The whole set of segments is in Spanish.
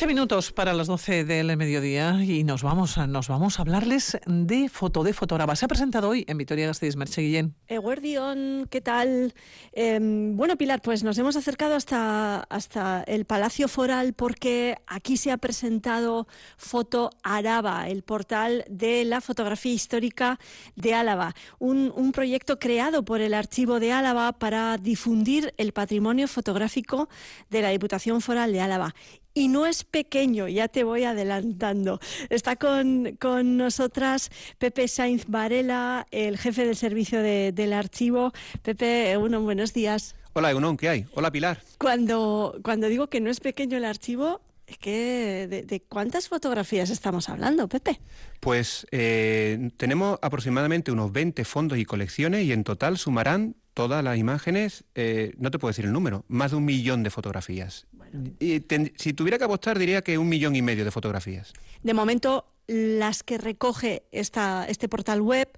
13 minutos para las 12 del mediodía y nos vamos a, nos vamos a hablarles de foto, de fotograma. Se ha presentado hoy en Vitoria-Gasteiz, Merche Guillén. Eguardión, ¿qué tal? Em, bueno, Pilar, pues nos hemos acercado hasta, hasta el Palacio Foral porque aquí se ha presentado Foto Araba, el portal de la fotografía histórica de Álava. Un proyecto creado por el Archivo de Álava para difundir el patrimonio fotográfico de la Diputación Foral de Álava y no es pequeño, ya te voy adelantando. Está con, con nosotras Pepe Sainz Varela, el jefe del servicio de, del archivo. Pepe, uno, buenos días. Hola, Egunon, ¿qué hay? Hola, Pilar. Cuando, cuando digo que no es pequeño el archivo, es que de, de, cuántas fotografías estamos hablando, Pepe? Pues eh, tenemos aproximadamente unos 20 fondos y colecciones y en total sumarán todas las imágenes, eh, no te puedo decir el número, más de un millón de fotografías. Bueno. Y ten, si tuviera que apostar diría que un millón y medio de fotografías. De momento las que recoge esta, este portal web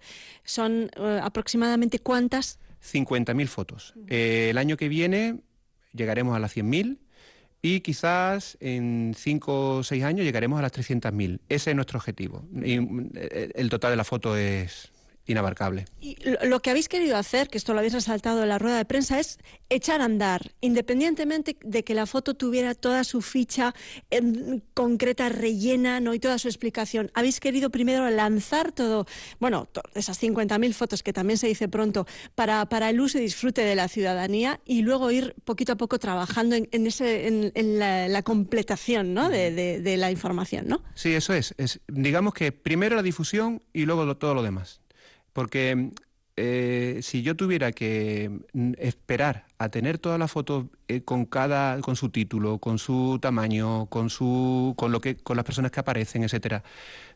son uh, aproximadamente cuántas? 50.000 fotos. Eh, el año que viene llegaremos a las 100.000 y quizás en 5 o 6 años llegaremos a las 300.000. Ese es nuestro objetivo. Y eh, el total de la foto es inabarcable. Y lo que habéis querido hacer, que esto lo habéis resaltado en la rueda de prensa, es echar a andar, independientemente de que la foto tuviera toda su ficha en, concreta, rellena, ¿no? y toda su explicación. Habéis querido primero lanzar todo, bueno, to esas 50.000 fotos que también se dice pronto, para, para, el uso y disfrute de la ciudadanía, y luego ir poquito a poco trabajando en, en ese, en, en la, la, completación ¿no? de, de, de, la información, ¿no? Sí, eso es. es. Digamos que primero la difusión y luego lo, todo lo demás. Porque eh, si yo tuviera que esperar a tener todas las fotos eh, con cada, con su título, con su tamaño, con su, con lo que, con las personas que aparecen, etcétera,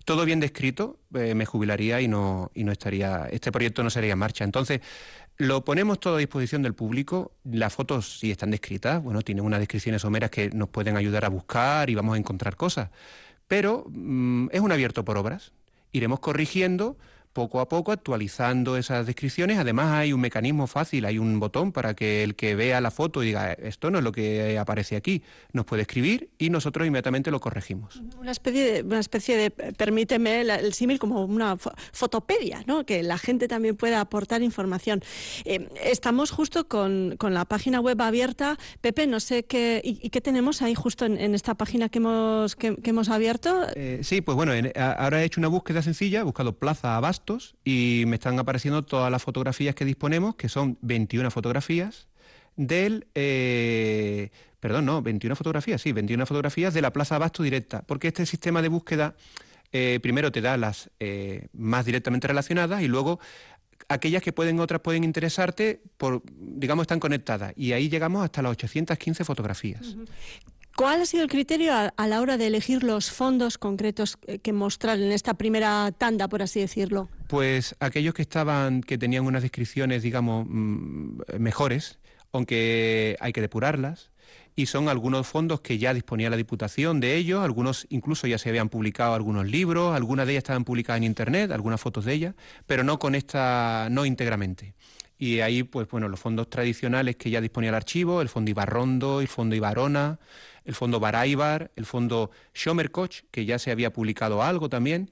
todo bien descrito, eh, me jubilaría y no, y no estaría, este proyecto no sería en marcha. Entonces, lo ponemos todo a disposición del público. Las fotos, si están descritas, bueno, tienen unas descripciones someras que nos pueden ayudar a buscar y vamos a encontrar cosas. Pero mmm, es un abierto por obras. Iremos corrigiendo poco a poco actualizando esas descripciones. Además hay un mecanismo fácil, hay un botón para que el que vea la foto y diga esto no es lo que aparece aquí, nos puede escribir y nosotros inmediatamente lo corregimos. Una especie de, una especie de permíteme el, el símil como una fotopedia, ¿no? que la gente también pueda aportar información. Eh, estamos justo con, con, la página web abierta. Pepe, no sé qué, y, y qué tenemos ahí justo en, en, esta página que hemos, que, que hemos abierto. Eh, sí, pues bueno, en, ahora he hecho una búsqueda sencilla, he buscado Plaza Abasto y me están apareciendo todas las fotografías que disponemos, que son 21 fotografías del... Eh, perdón, no, 21 fotografías, sí, 21 fotografías de la Plaza Abasto directa, porque este sistema de búsqueda eh, primero te da las eh, más directamente relacionadas y luego aquellas que pueden otras pueden interesarte por digamos están conectadas y ahí llegamos hasta las 815 fotografías. ¿Cuál ha sido el criterio a, a, la hora de elegir los fondos concretos que mostrar en esta primera tanda, por así decirlo? Pues aquellos que estaban, que tenían unas descripciones, digamos, mejores, aunque hay que depurarlas, y son algunos fondos que ya disponía la Diputación de ellos, algunos incluso ya se habían publicado algunos libros, algunas de ellas estaban publicadas en Internet, algunas fotos de ellas, pero no con esta, no íntegramente. Y ahí, pues bueno, los fondos tradicionales que ya disponía el archivo, el fondo Ibarrondo, el fondo Ibarona, el fondo Baraibar, el fondo Schomerkoch, que ya se había publicado algo también,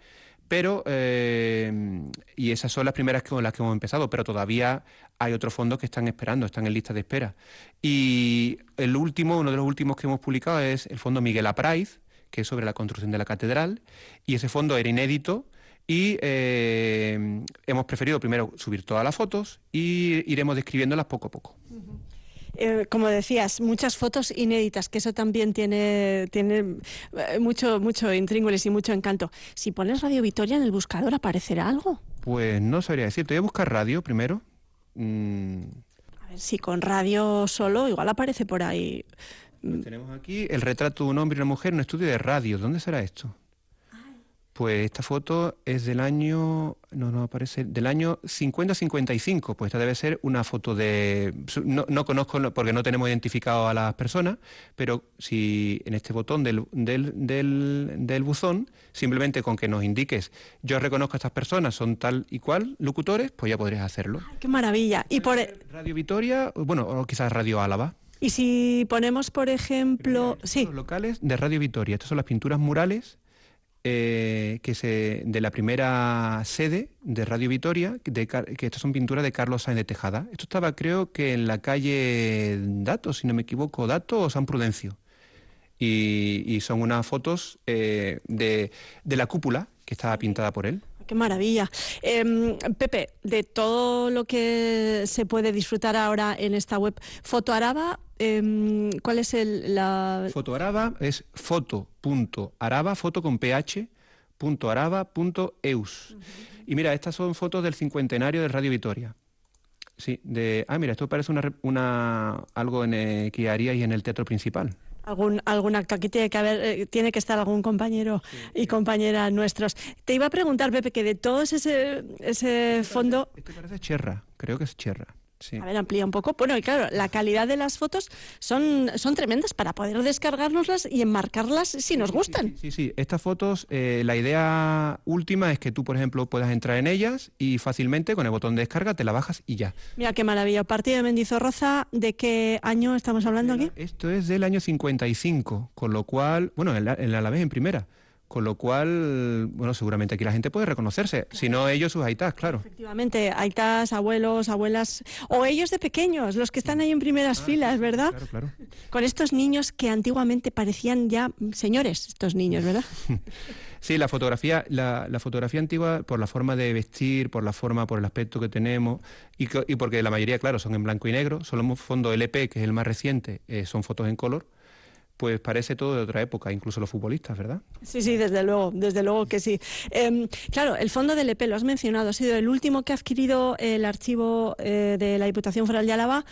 pero, eh, y esas son las primeras con las que hemos empezado, pero todavía hay otros fondos que están esperando, están en lista de espera. Y el último, uno de los últimos que hemos publicado es el fondo Miguel Apraiz, que es sobre la construcción de la catedral, y ese fondo era inédito, y eh, hemos preferido primero subir todas las fotos y iremos describiéndolas poco a poco. Eh, como decías, muchas fotos inéditas, que eso también tiene, tiene mucho, mucho intríngulis y mucho encanto. Si pones Radio Vitoria en el buscador, ¿aparecerá algo? Pues no sabría decirte. Voy a buscar radio primero. Mm. A ver, si con radio solo, igual aparece por ahí. Pues tenemos aquí el retrato de un hombre y una mujer en un estudio de radio. ¿Dónde será esto? Pues esta foto es del año, no, no aparece, del año 50-55, pues esta debe ser una foto de, no, no, conozco porque no tenemos identificado a las personas, pero si en este botón del, del, del, del buzón, simplemente con que nos indiques, yo reconozco a estas personas, son tal y cual locutores, pues ya podrías hacerlo. Ay, ¡Qué maravilla! Y por... Radio Vitoria, bueno, o quizás Radio Álava. Y si ponemos, por ejemplo, sí. Los locales de Radio Vitoria. Estas son las pinturas murales eh, que se, de la primera sede de Radio Vitoria, de, que estas son pinturas de Carlos Sáenz de Tejada. Esto estaba, creo que en la calle Dato, si no me equivoco, Dato o San Prudencio. Y, son unas fotos eh, de, de la cúpula que estaba pintada por él. Qué maravilla. Em, Pepe, de todo lo que se puede disfrutar ahora en esta web, Fotoaraba, eh, ¿cuál es el, la...? Fotoaraba es foto.araba, foto con ph, punto araba, punto eus. Y mira, estas son fotos del cincuentenario de Radio Vitoria. Sí, de... Ah, mira, esto parece una, una algo en, eh, que haríais en el teatro principal algún, algún acto. Aquí tiene que haber, eh, tiene que estar algún compañero y compañera nuestros. Te iba a preguntar, Pepe, que de todo ese, ese fondo. Esto parece Cherra, creo que es Cherra. A ver, amplía un poco. Bueno, y claro, la calidad de las fotos son, son tremendas para poder descargárnoslas y enmarcarlas si nos gustan. Sí, sí, Estas fotos, eh, la idea última es que tú, por ejemplo, puedas entrar en ellas y fácilmente con el botón de descarga te la bajas y ya. Mira qué maravilla. Partido de Mendizorroza, ¿de qué año estamos hablando aquí? Esto es del año 55, con lo cual, bueno, en la, en la vez en primera. Con lo cual, bueno, seguramente aquí la gente puede reconocerse, si no ellos sus aitas, claro. Efectivamente, aitas, abuelos, abuelas, o ellos de pequeños, los que están ahí en primeras ah, filas, ¿verdad? Claro, claro. Con estos niños que antiguamente parecían ya señores, estos niños, ¿verdad? Sí, la fotografía, la, fotografía antigua, por la forma de vestir, por la forma, por el aspecto que tenemos, y, porque la mayoría, claro, son en blanco y negro, solo un fondo LP, que es el más reciente, eh, son fotos en color pues parece todo de otra época, incluso los futbolistas, ¿verdad? Sí, sí, desde luego, desde luego que sí. Em, claro, el fondo del EP, lo has mencionado, ha sido el último que ha adquirido el archivo eh, de la Diputación Foral de Álava.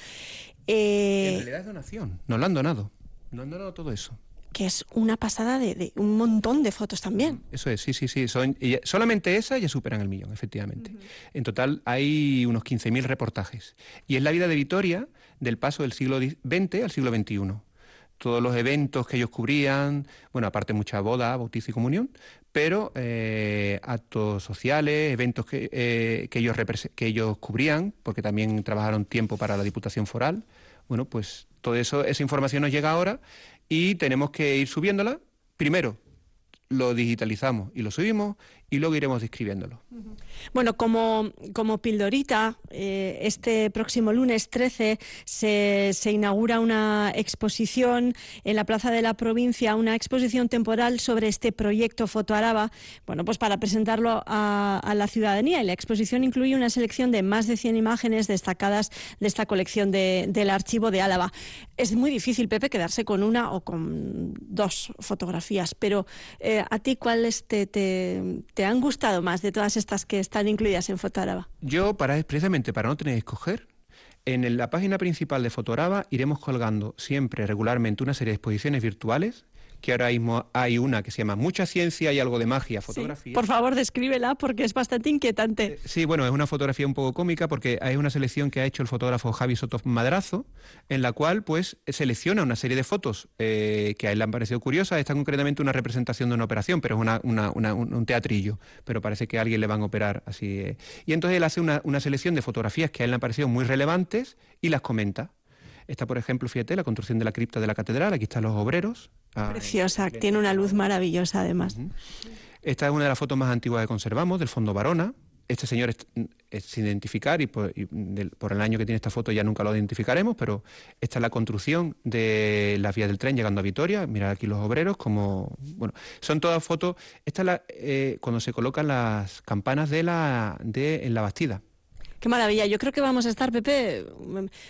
Eh, en realidad es donación, nos lo han donado, nos han donado todo eso que es una pasada de, un montón de fotos también. Eso es, sí, sí, sí. Son, solamente esas ya superan el millón, efectivamente. En total hay unos 15.000 reportajes. Y es la vida de Vitoria del paso del siglo XX al siglo XXI todos los eventos que ellos cubrían, bueno, aparte mucha boda, bautizo y comunión, pero eh, actos sociales, eventos que, eh, que, ellos que ellos cubrían, porque también trabajaron tiempo para la Diputación Foral. Bueno, pues todo eso, esa información nos llega ahora y tenemos que ir subiéndola. Primero, lo digitalizamos y lo subimos y luego iremos describiéndolo. Bueno, como, como pildorita, eh, este próximo lunes 13 se, se, inaugura una exposición en la Plaza de la Provincia, una exposición temporal sobre este proyecto Fotoaraba, bueno, pues para presentarlo a, la ciudadanía. Y la exposición incluye una selección de más de 100 imágenes destacadas de esta colección del archivo de Álava. Es muy difícil, Pepe, quedarse con una o con dos fotografías, pero eh, ¿a ti cuáles te te han gustado más de todas estas que están incluidas en Fotoraba? Yo, para, precisamente para no tener que escoger, en la página principal de Fotoraba iremos colgando siempre regularmente una serie de exposiciones virtuales que ahora mismo hay una que se llama Mucha ciencia y algo de magia, fotografía. por favor, descríbela porque es bastante inquietante. Eh, sí, bueno, es una fotografía un poco cómica porque hay una selección que ha hecho el fotógrafo Javi Soto Madrazo, en la cual pues selecciona una serie de fotos eh, que a él le han parecido curiosas. Esta concretamente una representación de una operación, pero es una, un teatrillo, pero parece que a alguien le van a operar así. Eh. Y entonces él hace una, una selección de fotografías que a él le han parecido muy relevantes y las comenta. Esta, por ejemplo, fíjate, la construcción de la cripta de la catedral, aquí están los obreros. Ah, Preciosa, tiene una luz maravillosa además. Esta es una de las fotos más antiguas que conservamos, del fondo Varona. Este señor es, sin identificar y, por, el año que tiene esta foto ya nunca lo identificaremos, pero esta es la construcción de las vías del tren llegando a Vitoria. Mira aquí los obreros, como. Bueno, son todas fotos. Esta es la, eh, cuando se colocan las campanas de la, de, en la bastida. Qué maravilla. Yo creo que vamos a estar, Pepe,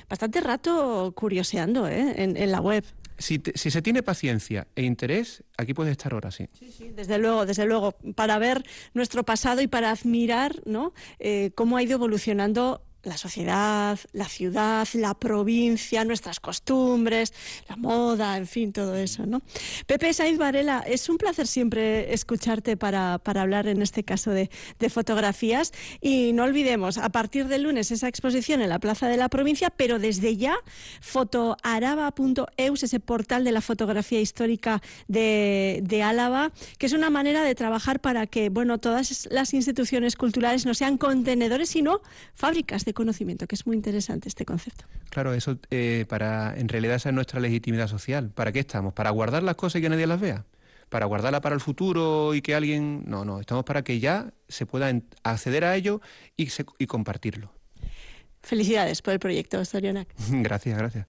bastante rato curioseando ¿eh? en, la web. Si, se tiene paciencia e interés, aquí puede estar ahora, sí. Sí, sí, desde luego, desde luego, para ver nuestro pasado y para admirar ¿no? Eh, cómo ha ido evolucionando la sociedad, la ciudad, la provincia, nuestras costumbres, la moda, en fin, todo eso, ¿no? Pepe Saiz Varela, es un placer siempre escucharte para, para hablar en este caso de, de, fotografías y no olvidemos, a partir del lunes esa exposición en la Plaza de la Provincia, pero desde ya fotoaraba.eus, ese portal de la fotografía histórica de, de Álava, que es una manera de trabajar para que, bueno, todas las instituciones culturales no sean contenedores, sino fábricas de conocimiento, que es muy interesante este concepto. Claro, eso eh, para en realidad esa es nuestra legitimidad social. ¿Para qué estamos? ¿Para guardar las cosas y que nadie las vea? ¿Para guardarla para el futuro y que alguien...? No, no, estamos para que ya se pueda acceder a ello y, y compartirlo. Felicidades por el proyecto, Storionac. gracias, gracias.